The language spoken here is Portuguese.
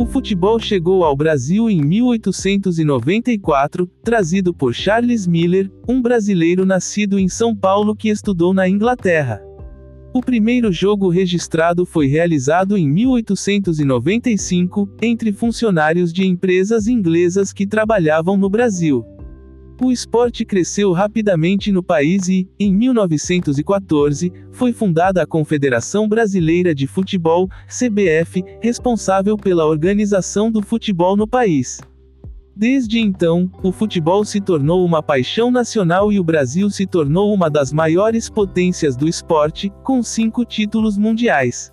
O futebol chegou ao Brasil em 1894, trazido por Charles Miller, um brasileiro nascido em São Paulo que estudou na Inglaterra. O primeiro jogo registrado foi realizado em 1895, entre funcionários de empresas inglesas que trabalhavam no Brasil. O esporte cresceu rapidamente no país e, em 1914, foi fundada a Confederação Brasileira de Futebol, CBF, responsável pela organização do futebol no país. Desde então, o futebol se tornou uma paixão nacional e o Brasil se tornou uma das maiores potências do esporte, com cinco títulos mundiais.